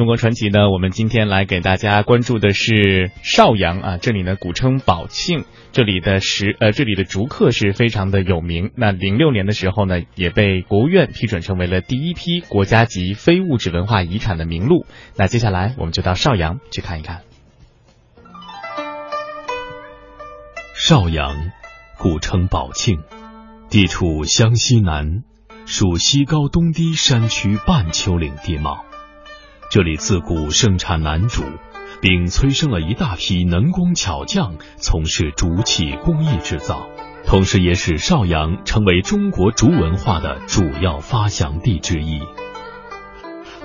中国传奇呢，我们今天来给大家关注的是邵阳啊，这里呢古称宝庆，这里的石呃这里的竹刻是非常的有名。那零六年的时候呢，也被国务院批准成为了第一批国家级非物质文化遗产的名录。那接下来我们就到邵阳去看一看。邵阳，古称宝庆，地处湘西南，属西高东低山区半丘陵地貌。这里自古盛产楠竹，并催生了一大批能工巧匠从事竹器工艺制造，同时也使邵阳成为中国竹文化的主要发祥地之一。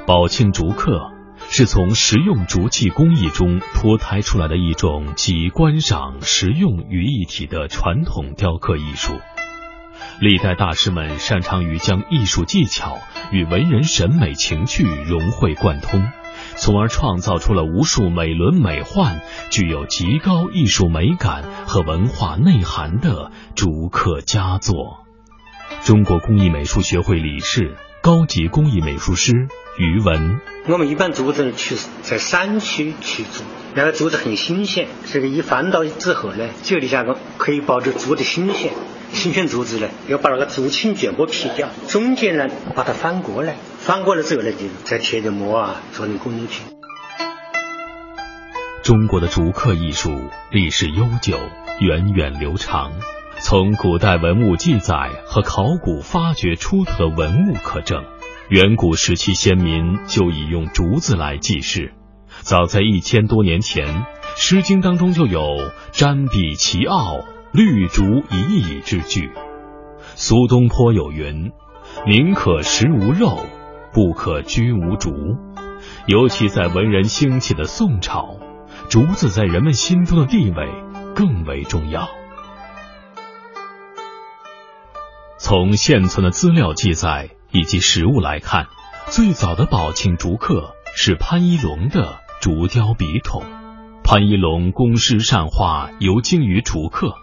宝庆竹刻是从实用竹器工艺中脱胎出来的一种集观赏、实用于一体的传统雕刻艺术。历代大师们擅长于将艺术技巧与文人审美情趣融会贯通，从而创造出了无数美轮美奂、具有极高艺术美感和文化内涵的竹刻佳作。中国工艺美术学会理事、高级工艺美术师于文：我们一般竹子去在山区去竹，那个竹子很新鲜，这个一翻到之后呢，这里下个可以保住竹的新鲜。新鲜竹子呢，要把那个竹青全部劈掉，中间呢把它翻过来，翻过来之后呢，就再贴着膜啊，做成工艺品。中国的竹刻艺术历史悠久，源远流长。从古代文物记载和考古发掘出土的文物可证，远古时期先民就已用竹子来记事。早在一千多年前，《诗经》当中就有“瞻彼其奥”。绿竹一蚁之句，苏东坡有云：“宁可食无肉，不可居无竹。”尤其在文人兴起的宋朝，竹子在人们心中的地位更为重要。从现存的资料记载以及实物来看，最早的宝庆竹刻是潘一龙的竹雕笔筒。潘一龙工诗善画，尤精于竹刻。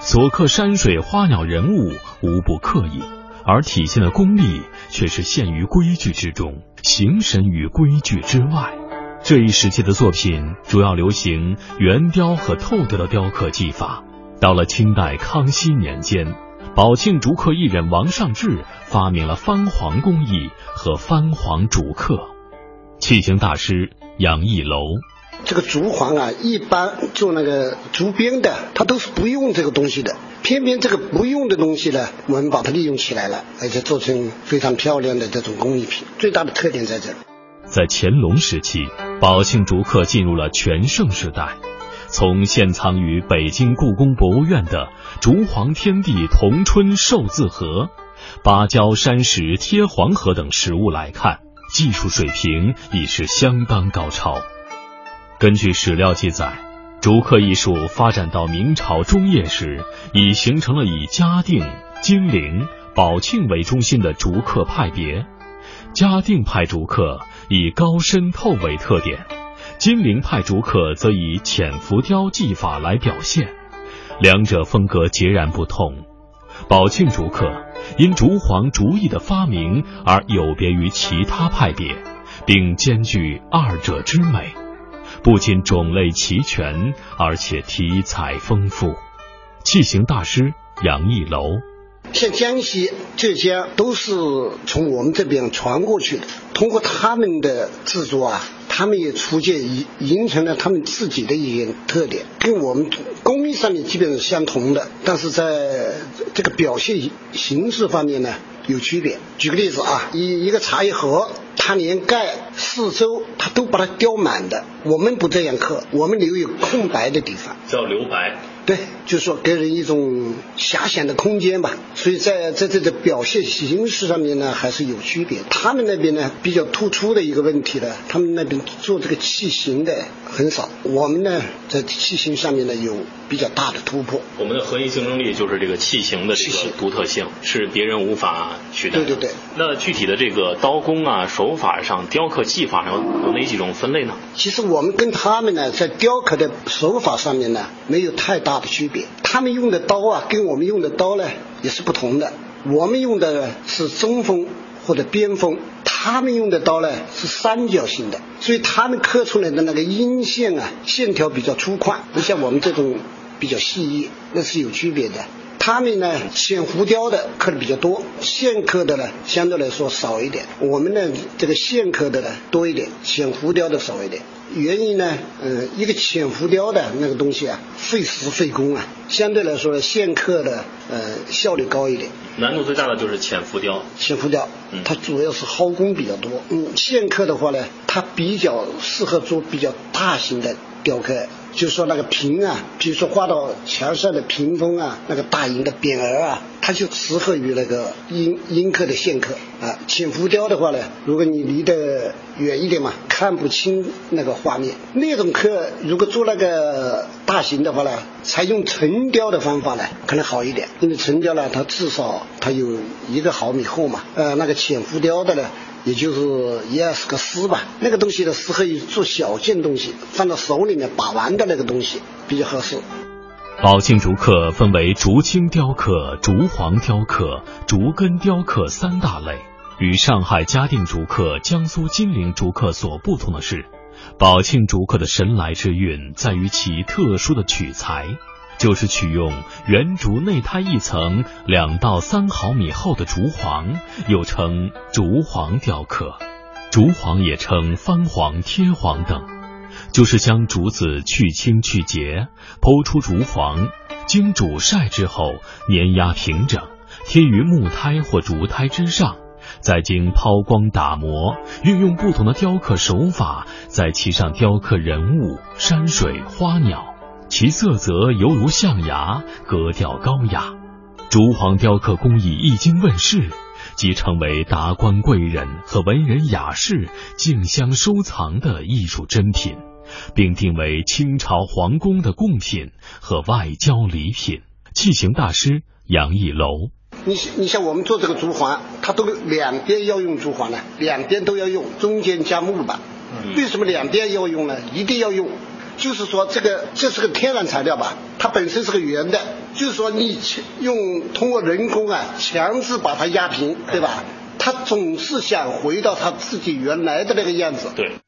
所刻山水花鸟人物无不刻意，而体现的功力却是陷于规矩之中，形神于规矩之外。这一时期的作品主要流行圆雕和透雕的雕刻技法。到了清代康熙年间，宝庆竹刻艺人王尚志发明了翻黄工艺和翻黄竹刻。器形大师杨义楼。这个竹簧啊，一般做那个竹编的，它都是不用这个东西的。偏偏这个不用的东西呢，我们把它利用起来了，而且做成非常漂亮的这种工艺品。最大的特点在这里。在乾隆时期，宝庆竹刻进入了全盛时代。从现藏于北京故宫博物院的“竹皇天地同春寿字盒”、芭蕉山石贴黄河等实物来看，技术水平已是相当高超。根据史料记载，竹刻艺术发展到明朝中叶时，已形成了以嘉定、金陵、宝庆为中心的竹刻派别。嘉定派竹刻以高深透为特点，金陵派竹刻则以浅浮雕技法来表现，两者风格截然不同。宝庆竹刻因竹黄竹艺的发明而有别于其他派别，并兼具二者之美。不仅种类齐全，而且题材丰富。器型大师杨义楼，像江西、浙江都是从我们这边传过去的。通过他们的制作啊，他们也逐渐形形成了他们自己的一些特点，跟我们工艺上面基本是相同的，但是在这个表现形式方面呢有区别。举个例子啊，一一个茶叶盒。它连盖四周，它都把它雕满的。我们不这样刻，我们留有空白的地方，叫留白。对，就是说给人一种遐想的空间吧。所以在在这个表现形式上面呢，还是有区别。他们那边呢比较突出的一个问题呢，他们那边做这个器型的很少。我们呢在器型上面呢有比较大的突破。我们的核心竞争力就是这个器型的这个独特性，是别人无法取代。对对对。那具体的这个刀工啊、手法上、雕刻技法上有哪几种分类呢？其实我们跟他们呢在雕刻的手法上面呢没有太大。的区别，他们用的刀啊，跟我们用的刀呢也是不同的。我们用的是中锋或者边锋。他们用的刀呢是三角形的，所以他们刻出来的那个阴线啊，线条比较粗犷，不像我们这种比较细腻，那是有区别的。他们呢，浅浮雕的刻的比较多，线刻的呢相对来说少一点。我们呢，这个线刻的呢多一点，浅浮雕的少一点。原因呢，呃，一个浅浮雕的那个东西啊，费时费工啊，相对来说呢，线刻的呃效率高一点。难度最大的就是浅浮雕。浅浮雕，它主要是耗工比较多。嗯，线刻的话呢，它比较适合做比较大型的雕刻。就说那个屏啊，比如说画到墙上的屏风啊，那个大型的匾额啊，它就适合于那个阴阴刻的线刻啊。浅浮雕的话呢，如果你离得远一点嘛，看不清那个画面。那种刻如果做那个大型的话呢，采用沉雕的方法呢，可能好一点，因为沉雕呢，它至少它有一个毫米厚嘛。呃，那个浅浮雕的呢。也就是一二十个丝吧，那个东西呢适合于做小件东西，放到手里面把玩的那个东西比较合适。宝庆竹刻分为竹青雕刻、竹黄雕刻、竹根雕刻三大类。与上海嘉定竹刻、江苏金陵竹刻所不同的是，宝庆竹刻的神来之韵在于其特殊的取材。就是取用圆竹内胎一层两到三毫米厚的竹簧，又称竹簧雕刻。竹簧也称翻簧、贴簧等，就是将竹子去青去节，剖出竹簧，经煮晒之后碾压平整，贴于木胎或竹胎之上，再经抛光打磨，运用不同的雕刻手法，在其上雕刻人物、山水、花鸟。其色泽犹如象牙，格调高雅。竹簧雕刻工艺一经问世，即成为达官贵人和文人雅士竞相收藏的艺术珍品，并定为清朝皇宫的贡品和外交礼品。器型大师杨义楼，你你像我们做这个竹环，它都两边要用竹环呢，两边都要用，中间加木板。为什么两边要用呢？一定要用。就是说，这个这是个天然材料吧？它本身是个圆的，就是说你用通过人工啊，强制把它压平，对吧？它总是想回到它自己原来的那个样子。对。